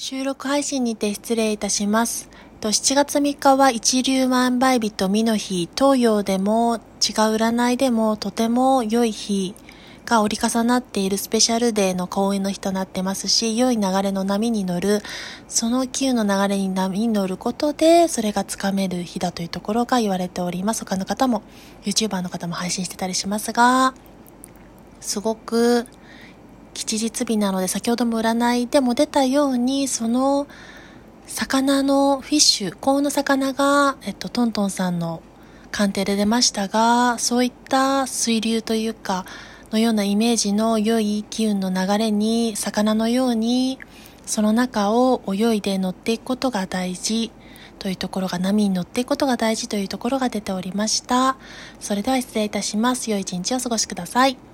収録配信にて失礼いたします。と7月3日は一粒万倍日と美の日、東洋でも違う占いでもとても良い日が折り重なっているスペシャルデーの公演の日となってますし、良い流れの波に乗る、その急の流れに波に乗ることで、それがつかめる日だというところが言われております。他の方も、YouTuber の方も配信してたりしますが、すごく吉日日なので先ほども占いでも出たようにその魚のフィッシュ幸運の魚が、えっと、トントンさんの鑑定で出ましたがそういった水流というかのようなイメージの良い機運の流れに魚のようにその中を泳いで乗っていくことが大事というところが波に乗っていくことが大事というところが出ておりました。それでは失礼いたします。良い一日をお過ごしください。